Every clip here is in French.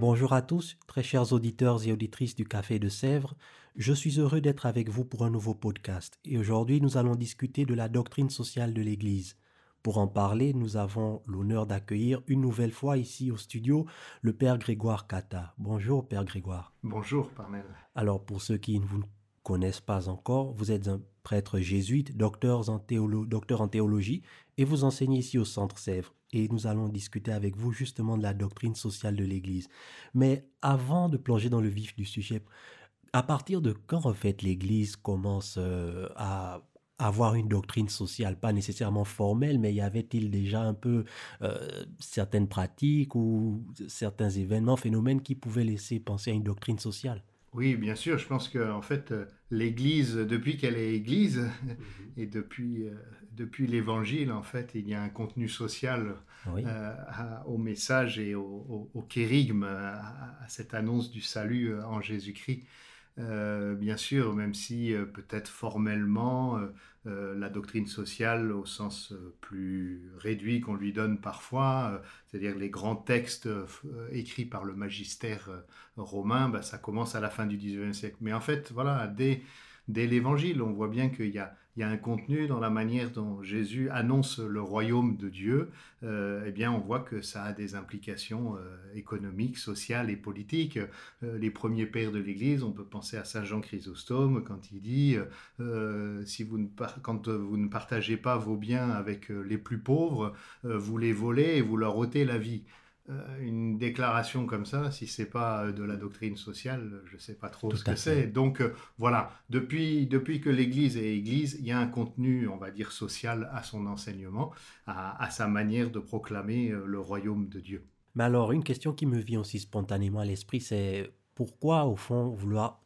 Bonjour à tous, très chers auditeurs et auditrices du Café de Sèvres. Je suis heureux d'être avec vous pour un nouveau podcast. Et aujourd'hui, nous allons discuter de la doctrine sociale de l'Église. Pour en parler, nous avons l'honneur d'accueillir une nouvelle fois ici au studio le Père Grégoire Kata. Bonjour, Père Grégoire. Bonjour, Parnell. Alors, pour ceux qui ne vous connaissent pas encore, vous êtes un prêtre jésuite, docteur en, docteur en théologie, et vous enseignez ici au Centre Sèvres. Et nous allons discuter avec vous justement de la doctrine sociale de l'Église. Mais avant de plonger dans le vif du sujet, à partir de quand en fait l'Église commence euh, à avoir une doctrine sociale, pas nécessairement formelle, mais y avait-il déjà un peu euh, certaines pratiques ou certains événements, phénomènes qui pouvaient laisser penser à une doctrine sociale? Oui, bien sûr. Je pense que en fait, euh, l'Église, depuis qu'elle est Église mhm. et depuis euh, depuis l'Évangile, en fait, il y a un contenu social euh, au message et au, au, kérigme, à, cette annonce du salut en Jésus-Christ. Bien sûr, même si peut-être formellement euh, la doctrine sociale au sens euh, plus réduit qu'on lui donne parfois, euh, c'est-à-dire les grands textes écrits par le magistère romain, bah, ça commence à la fin du XIXe siècle. Mais en fait, voilà, dès, dès l'Évangile, on voit bien qu'il y a un contenu dans la manière dont Jésus annonce le royaume de Dieu, euh, eh bien, on voit que ça a des implications euh, économiques, sociales et politiques. Euh, les premiers pères de l'Église, on peut penser à Saint Jean Chrysostome quand il dit si vous ne, quand vous ne partagez pas vos biens avec les plus pauvres, vous les volez et vous leur ôtez la vie. Euh, une déclaration comme ça, si c'est pas euh, de la doctrine sociale, je ne sais pas trop ce que c'est. Donc euh, voilà, depuis, depuis que l'Église est Église, il y a un contenu, on va dire, social à son enseignement, à, sa manière de proclamer le royaume de Dieu. Mais alors, une question qui me vient aussi spontanément à l'esprit, c'est pourquoi, au fond, vouloir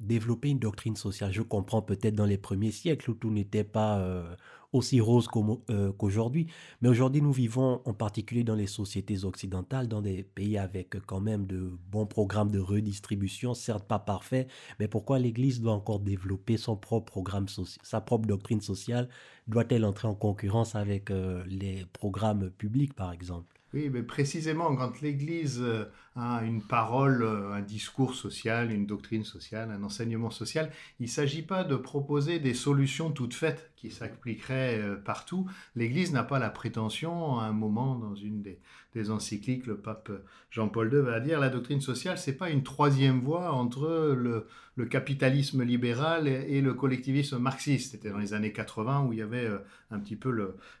développer une doctrine sociale? Je comprends peut-être dans les premiers siècles où tout n'était pas aussi rose euh, qu'aujourd'hui. Mais aujourd'hui, nous vivons en particulier dans les sociétés occidentales, dans des pays avec quand même de bons programmes de redistribution, certes pas parfaits, mais pourquoi l'Église doit encore développer son propre programme, sa propre doctrine sociale? Doit-elle entrer en concurrence avec euh, les programmes publics, par exemple? Oui, mais précisément quand l'Église euh, a une parole, euh, un discours social, une doctrine sociale, un enseignement social, il ne s'agit pas de proposer des solutions toutes faites qui s'appliqueraient euh, partout. L'Église n'a pas la prétention, à un moment dans une des, des encycliques, le pape Jean-Paul II va dire la doctrine sociale, c'est pas une troisième voie entre le, capitalisme libéral et, le collectivisme marxiste. C'était dans les années 80 où il y avait euh, un petit peu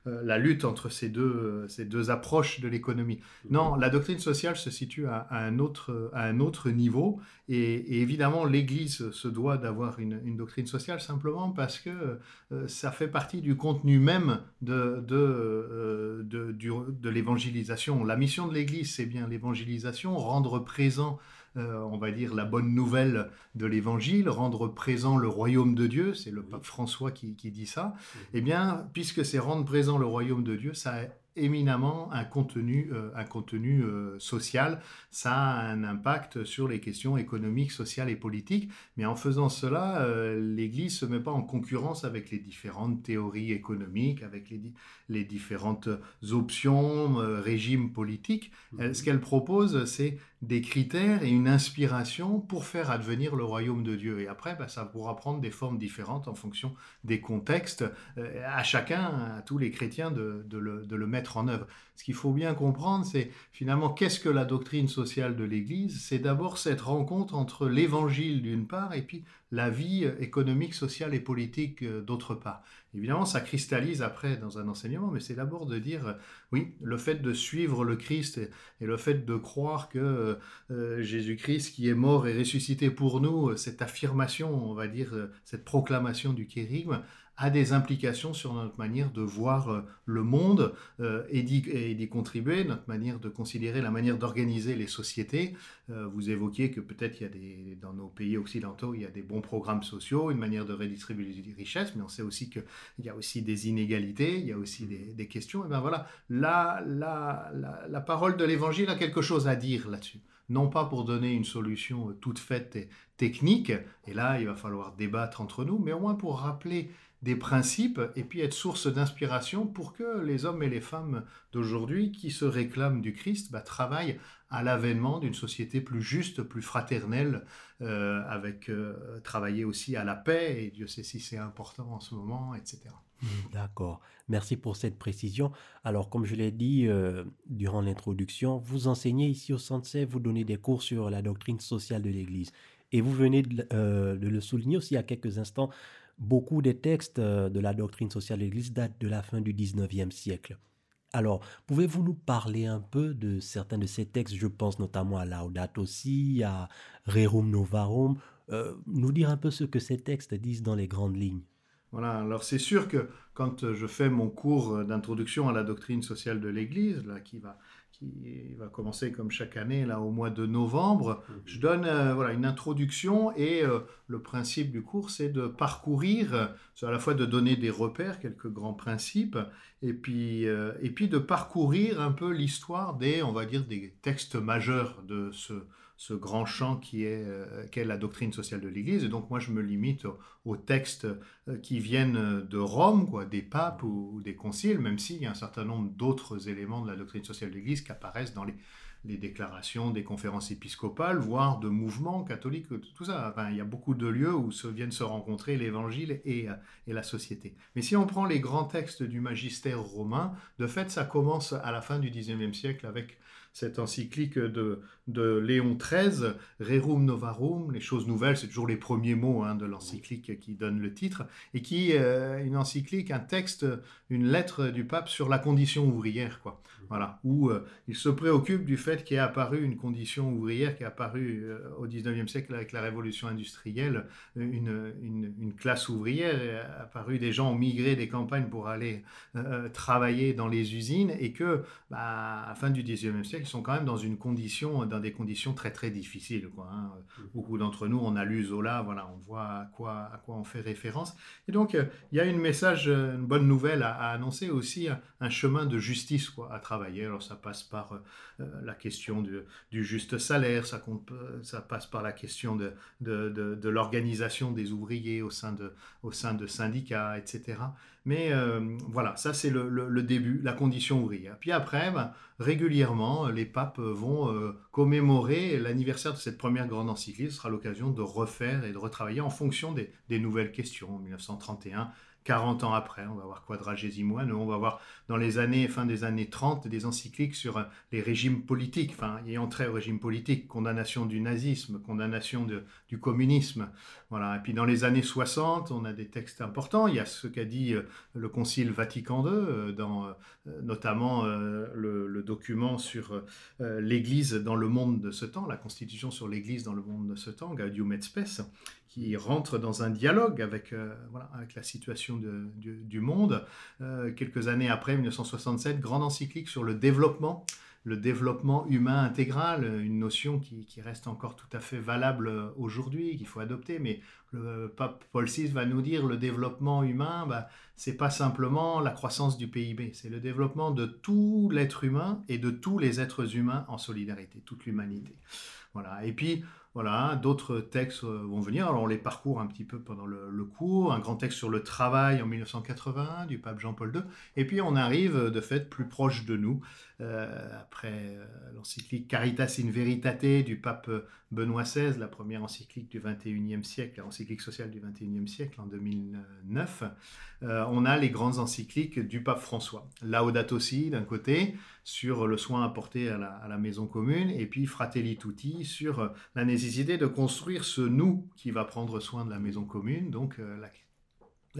euh, la lutte entre ces deux, euh, ces deux approches de l'économie. Non, la doctrine sociale se situe à, un, autre, à un autre niveau et, évidemment l'Église se doit d'avoir une, doctrine sociale simplement parce que ça fait partie du contenu même de, de, de l'évangélisation la mission de l'Église, c'est bien l'évangélisation, rendre présent, euh, on va dire, la bonne nouvelle de l'Évangile, rendre présent le royaume de Dieu, c'est le pape François qui, qui dit ça. Eh bien, puisque c'est rendre présent le royaume de Dieu, ça éminemment un contenu, euh, un contenu euh, social. Ça a un impact sur les questions économiques, sociales et politiques. Mais en faisant cela, euh, l'Église se met pas en concurrence avec les différentes théories économiques, avec les, les différentes options, régimes politiques. Mhm. ce qu'elle propose, c'est des critères et une inspiration pour faire advenir le royaume de Dieu. Et après, bah, ça pourra prendre des formes différentes en fonction des contextes. à chacun, à tous les chrétiens, de, de, le, de le mettre en œuvre. Ce qu'il faut bien comprendre, c'est finalement qu'est-ce que la doctrine sociale de l'Église? C'est d'abord cette rencontre entre l'Évangile d'une part et puis la vie économique, sociale et politique euh, d'autre part. Évidemment, ça cristallise après dans un enseignement, mais c'est d'abord de dire, euh, oui, le fait de suivre le Christ et, le fait de croire que euh, Jésus-Christ qui est mort et ressuscité pour nous, cette affirmation, on va dire, cette proclamation du kérigme, a des implications sur notre manière de voir euh, le monde euh, et d'y contribuer, notre manière de considérer la manière d'organiser les sociétés. Euh, vous évoquiez que peut-être il y a des, dans nos pays occidentaux, il y a des bons programmes sociaux, une manière de redistribuer les richesses, mais on sait aussi qu'il y a aussi des inégalités, il y a aussi des, questions. Et bien voilà, la, la, la parole de l'Évangile a quelque chose à dire là-dessus non pas pour donner une solution toute faite et technique, et là il va falloir débattre entre nous, mais au moins pour rappeler des principes et puis être source d'inspiration pour que les hommes et les femmes d'aujourd'hui qui se réclament du Christ bah, travaillent à l'avènement d'une société plus juste, plus fraternelle, euh, avec euh, travailler aussi à la paix, et Dieu sait si c'est important en ce moment, etc. D'accord. Merci pour cette précision. Alors, comme je l'ai dit euh, durant l'introduction, vous enseignez ici au Centre vous donnez des cours sur la doctrine sociale de l'Église. Et vous venez de, de, le souligner aussi a quelques instants, beaucoup des textes euh, de la doctrine sociale de l'Église datent de la fin du 19e siècle. Alors, pouvez-vous nous parler un peu de certains de ces textes? Je pense notamment à Laudato Si, à Rerum Novarum. Euh, nous dire un peu ce que ces textes disent dans les grandes lignes. Voilà, alors c'est sûr que quand je fais mon cours d'introduction à la doctrine sociale de l'Église, là, qui va qui va commencer comme chaque année là au mois de novembre. Mhm. Je donne euh, voilà une introduction et euh, le principe du cours c'est de parcourir, c'est à la fois de donner des repères, quelques grands principes, et puis euh, et puis de parcourir un peu l'histoire des on va dire des textes majeurs de ce ce grand champ qui est, euh, la doctrine sociale de l'Église. Et donc moi, je me limite aux, textes euh, qui viennent de Rome, quoi, des papes ou, des conciles, même s'il y a un certain nombre d'autres éléments de la doctrine sociale de l'Église qui apparaissent dans les, déclarations des conférences épiscopales, voire de mouvements catholiques, tout ça. Enfin, il y a beaucoup de lieux où se viennent se rencontrer l'Évangile et, euh, et, la société. Mais si on prend les grands textes du magistère romain, de fait, ça commence à la fin du XIXe siècle avec cette encyclique de, de Léon XIII, Rerum Novarum, les choses nouvelles, c'est toujours les premiers mots hein, de l'encyclique qui donne le titre, et qui, euh, une encyclique, un texte, une lettre du pape sur la condition ouvrière, quoi. Voilà, où euh, il se préoccupe du fait qu'il est apparu une condition ouvrière qui est apparue euh, au 19e siècle avec la révolution industrielle, une, une, classe ouvrière, est apparu des gens ont migré des campagnes pour aller travailler dans les usines, et que, bah, à la fin du 19e siècle, ils sont quand même dans une condition, dans des conditions très très difficiles. Quoi, hein. mmh. Beaucoup d'entre nous, on a lu Zola, voilà, on voit à quoi, à quoi on fait référence. Et donc, il y a une message, une bonne nouvelle à, annoncer aussi, un, chemin de justice quoi, à travailler. Alors, ça passe par euh, la question du juste salaire, ça, compte, ça passe par la question de, l'organisation des ouvriers au sein de, syndicats, etc. Mais voilà, ça c'est le, début, la condition ouvrière. Puis après, ben, régulièrement, les papes vont euh, commémorer l'anniversaire de cette première grande encyclique. Ce sera l'occasion de refaire et de retravailler en fonction des, des nouvelles questions. En 1931, 40 ans après, on va voir Quadragésimo nous on va voir dans les années, fin des années 30, des encycliques sur euh, les régimes politiques, enfin, ayant trait au régime politique, condamnation du nazisme, condamnation du communisme. Voilà. Et puis dans les années 60, on a des textes importants. Il y a ce qu'a dit euh, le Concile Vatican II, euh, dans notamment le, le, document sur l'Église dans le monde de ce temps, la Constitution sur l'Église dans le monde de ce temps, Gaudium et Spes, qui rentre dans un dialogue avec, euh, avec la situation de, du, monde. Euh, quelques années après, 1967, grande encyclique sur le développement, le développement humain intégral, une notion qui, qui reste encore tout à fait valable aujourd'hui, qu'il faut adopter, mais le pape Paul VI va nous dire le développement humain, bah, c'est pas simplement la croissance du PIB, c'est le développement de tout l'être humain et de tous les êtres humains en solidarité, toute l'humanité. Voilà. Et puis, voilà, d'autres textes euh, vont venir. Alors on les parcourt un petit peu pendant le, cours. Un grand texte sur le travail en 1981 du pape Jean-Paul II. Et puis on arrive de fait plus proche de nous euh, après euh, l'encyclique Caritas in Veritate du pape Benoît XVI, la première encyclique du 21e siècle, l'encyclique sociale du 21e siècle en 2009. on a les grandes encycliques du pape François. Laudato Si d'un côté sur le soin apporté à la, la maison commune et puis Fratelli Tutti sur la nécessité nécessité de construire ce nous qui va prendre soin de la maison commune, donc euh, la,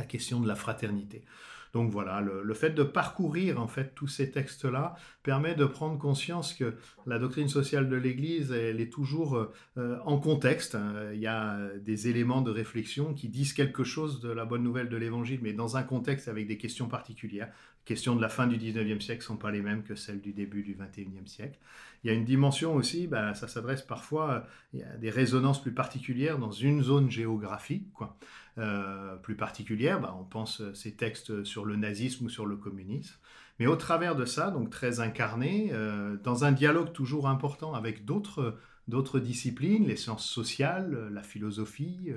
question de la fraternité. Donc voilà, le, fait de parcourir en fait tous ces textes-là permet de prendre conscience que la doctrine sociale de l'Église, elle est toujours euh, en contexte. Hein. Il y a des éléments de réflexion qui disent quelque chose de la bonne nouvelle de l'Évangile, mais dans un contexte avec des questions particulières. Les questions de la fin du 19e siècle ne sont pas les mêmes que celles du début du 21e siècle. Il y a une dimension aussi, bah, ça s'adresse parfois, il y a des résonances plus particulières dans une zone géographique, quoi. Euh, plus particulière, bah, on pense euh, ces textes sur le nazisme ou sur le communisme. Mais au travers de ça, donc très incarné, euh, dans un dialogue toujours important avec d'autres disciplines, les sciences sociales, la philosophie.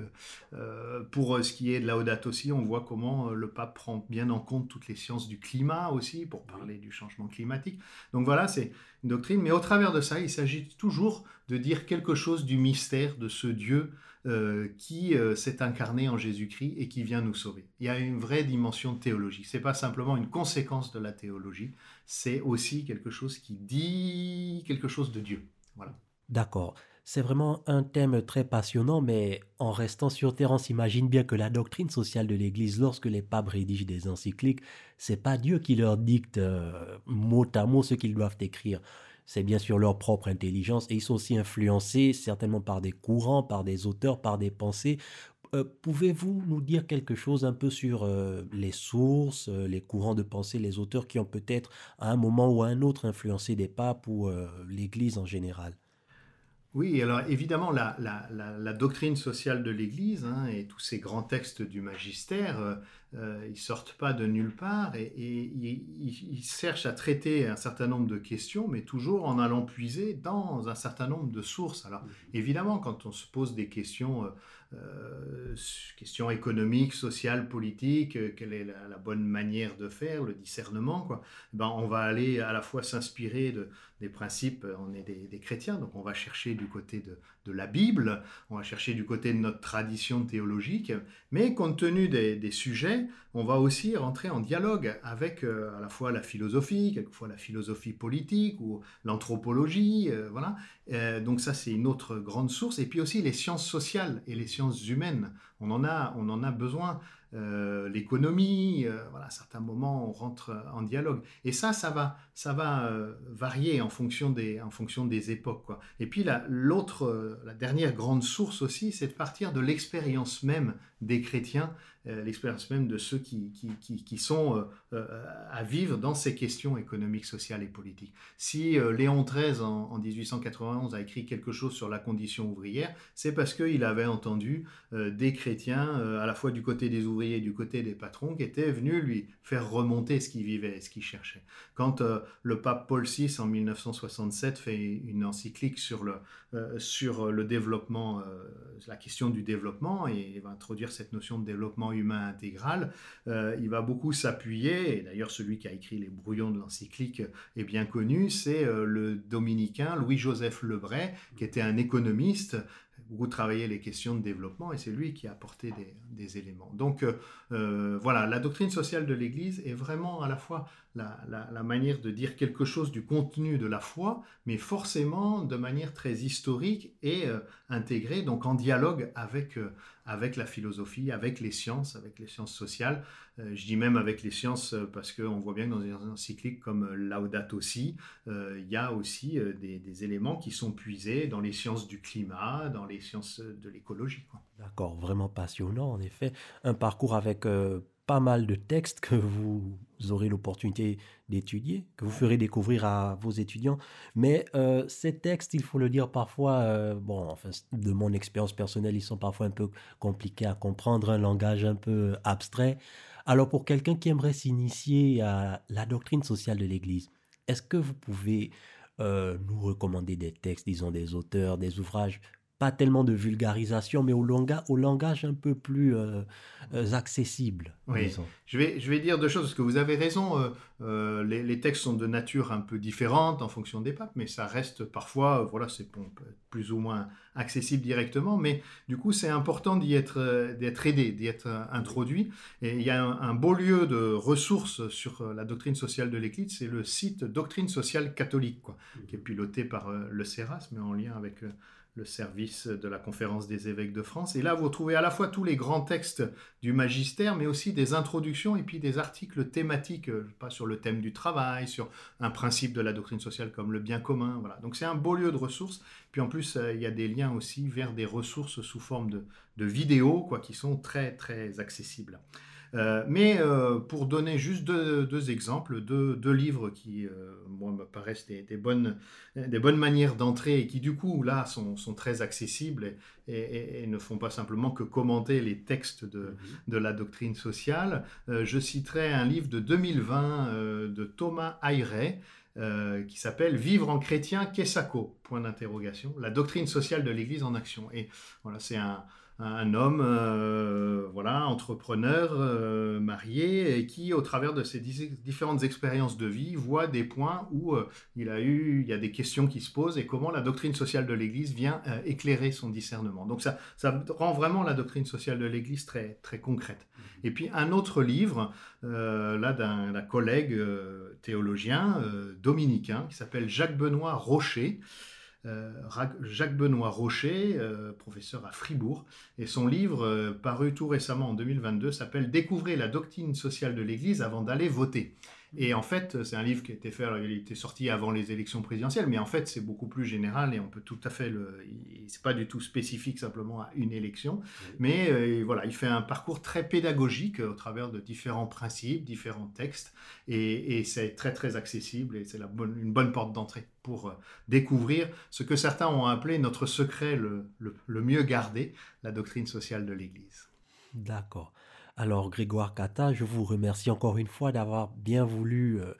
pour ce qui est de Laudato aussi, on voit comment le pape prend bien en compte toutes les sciences du climat aussi, pour parler du changement climatique. Donc voilà, c'est une doctrine. Mais au travers de ça, il s'agit toujours de dire quelque chose du mystère de ce Dieu euh, qui euh, s'est incarné en Jésus-Christ et qui vient nous sauver. Il y a une vraie dimension de théologie. C'est pas simplement une conséquence de la théologie, c'est aussi quelque chose qui dit quelque chose de Dieu. Voilà. D'accord. C'est vraiment un thème très passionnant, mais en restant sur terre, on s'imagine bien que la doctrine sociale de l'Église, lorsque les papes rédigent des encycliques, c'est pas Dieu qui leur dicte euh, mot à mot ce qu'ils doivent écrire c'est bien sûr leur propre intelligence et ils sont aussi influencés certainement par des courants, par des auteurs, par des pensées. Euh, pouvez-vous nous dire quelque chose un peu sur euh, les sources, euh, les courants de pensée, les auteurs qui ont peut-être à un moment ou à un autre influencé des papes ou l'Église en général? Oui, alors évidemment, la, doctrine sociale de l'Église hein, et tous ces grands textes du magistère, euh, ils sortent pas de nulle part et, ils, cherchent à traiter un certain nombre de questions, mais toujours en allant puiser dans un certain nombre de sources. Alors évidemment, quand on se pose des questions euh, questions économiques, sociales, politiques, euh, quelle est la, bonne manière de faire, le discernement, quoi. Ben, on va aller à la fois s'inspirer de, des principes, euh, on est des, chrétiens, donc on va chercher du côté de, la Bible, on va chercher du côté de notre tradition théologique, mais compte tenu des, sujets, on va aussi rentrer en dialogue avec à la fois la philosophie, quelquefois la philosophie politique ou l'anthropologie, voilà. donc ça c'est une autre grande source, et puis aussi les sciences sociales et les sciences humaines. On en a, on en a besoin. Euh, l'économie, euh, voilà, à certains moments on rentre en dialogue. Et ça, ça va, ça va euh, varier en fonction des, en fonction des époques. Quoi. Et puis l'autre, la dernière grande source aussi, c'est de partir de l'expérience même des chrétiens euh, l'expérience même de ceux qui, qui, qui, sont euh, euh, à vivre dans ces questions économiques, sociales et politiques. Si Léon XIII, en, 1891, a écrit quelque chose sur la condition ouvrière, c'est parce qu'il avait entendu des chrétiens, à la fois du côté des ouvriers et du côté des patrons, qui étaient venus lui faire remonter ce qu'il vivait, ce qu'il cherchait. Quand le pape Paul VI, en 1967, fait une encyclique sur le, sur le développement, la question du développement, et va introduire cette notion de développement humain intégral, euh, il va beaucoup s'appuyer, et d'ailleurs celui qui a écrit les brouillons de l'encyclique est bien connu, c'est euh, le dominicain Louis-Joseph Lebray, qui était un économiste beaucoup travaillé les questions de développement et c'est lui qui a apporté des, éléments. Donc euh, voilà, la doctrine sociale de l'Église est vraiment à la fois la, manière de dire quelque chose du contenu de la foi, mais forcément de manière très historique et intégrée, donc en dialogue avec, avec la philosophie, avec les sciences, avec les sciences sociales. Euh, je dis même avec les sciences parce qu'on voit bien que dans des encycliques comme Laudato Si, il y a aussi des, éléments qui sont puisés dans les sciences du climat, dans les sciences de l'écologie. D'accord, vraiment passionnant en effet. Un parcours avec pas mal de textes que vous aurez l'opportunité d'étudier, que vous ferez découvrir à vos étudiants. Mais euh, ces textes, il faut le dire parfois, euh, bon, enfin, de mon expérience personnelle, ils sont parfois un peu compliqués à comprendre, un langage un peu abstrait. Alors pour quelqu'un qui aimerait s'initier à la doctrine sociale de l'Église, est-ce que vous pouvez euh, nous recommander des textes, disons des auteurs, des ouvrages pas tellement de vulgarisation, mais au, langage, au langage un peu plus euh, euh, accessible. Oui, je vais, je vais dire deux choses, parce que vous avez raison, euh, les, textes sont de nature un peu différente en fonction des papes, mais ça reste parfois, voilà, c'est plus ou moins accessible directement, mais du coup c'est important d'y être, d'être aidé, d'y être introduit. Et il y a un, beau lieu de ressources sur la doctrine sociale de l'Église, c'est le site Doctrine sociale catholique, quoi, qui est piloté par le CERAS, mais en lien avec le service de la conférence des évêques de France. Et là, vous trouvez à la fois tous les grands textes du magistère, mais aussi des introductions et puis des articles thématiques, euh, pas sur le thème du travail, sur un principe de la doctrine sociale comme le bien commun. Voilà. Donc c'est un beau lieu de ressources. Puis en plus, euh, il y a des liens aussi vers des ressources sous forme de, vidéos, quoi, qui sont très très accessibles. Euh, mais euh, pour donner juste deux, exemples, deux, livres qui, euh, moi, me paraissent des, bonnes, des bonnes manières d'entrer et qui, du coup, là, sont, sont très accessibles et, ne font pas simplement que commenter les textes de, mhm. de la doctrine sociale, je citerai un livre de 2020 de Thomas Ayret, qui s'appelle Vivre en chrétien, qu'est-ce Point d'interrogation. La doctrine sociale de l'Église en action. Et voilà, c'est un, un homme, euh, voilà, entrepreneur, euh, marié, et qui, au travers de ses différentes expériences de vie, voit des points où euh, il a eu, il y a des questions qui se posent et comment la doctrine sociale de l'Église vient éclairer son discernement. Donc ça, ça rend vraiment la doctrine sociale de l'Église très, très concrète. Et puis un autre livre, là, d'un collègue théologien dominicain qui s'appelle Jacques-Benoît Rocher. Euh, Jacques-Benoît Rocher, euh, professeur à Fribourg, et son livre, euh, paru tout récemment en 2022, s'appelle Découvrez la doctrine sociale de l'Église avant d'aller voter. Et en fait, c'est un livre qui a été fait, il était sorti avant les élections présidentielles, mais en fait, c'est beaucoup plus général et on peut tout à fait le. C'est pas du tout spécifique simplement à une élection, mais euh, voilà, il fait un parcours très pédagogique au travers de différents principes, différents textes, et, c'est très très accessible et c'est une bonne porte d'entrée pour euh, découvrir ce que certains ont appelé notre secret le, le mieux gardé, la doctrine sociale de l'Église. D'accord. Alors Grégoire Cata, je vous remercie encore une fois d'avoir bien voulu euh,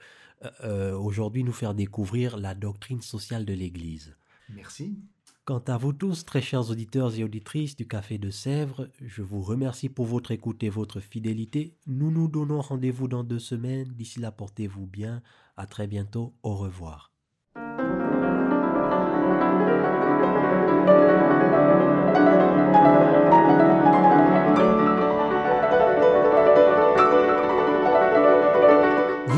euh, aujourd'hui nous faire découvrir la doctrine sociale de l'Église. Merci. Quant à vous tous, très chers auditeurs et auditrices du Café de Sèvres, je vous remercie pour votre écoute et votre fidélité. Nous nous donnons rendez-vous dans deux semaines. D'ici là, portez-vous bien. À très bientôt. Au revoir.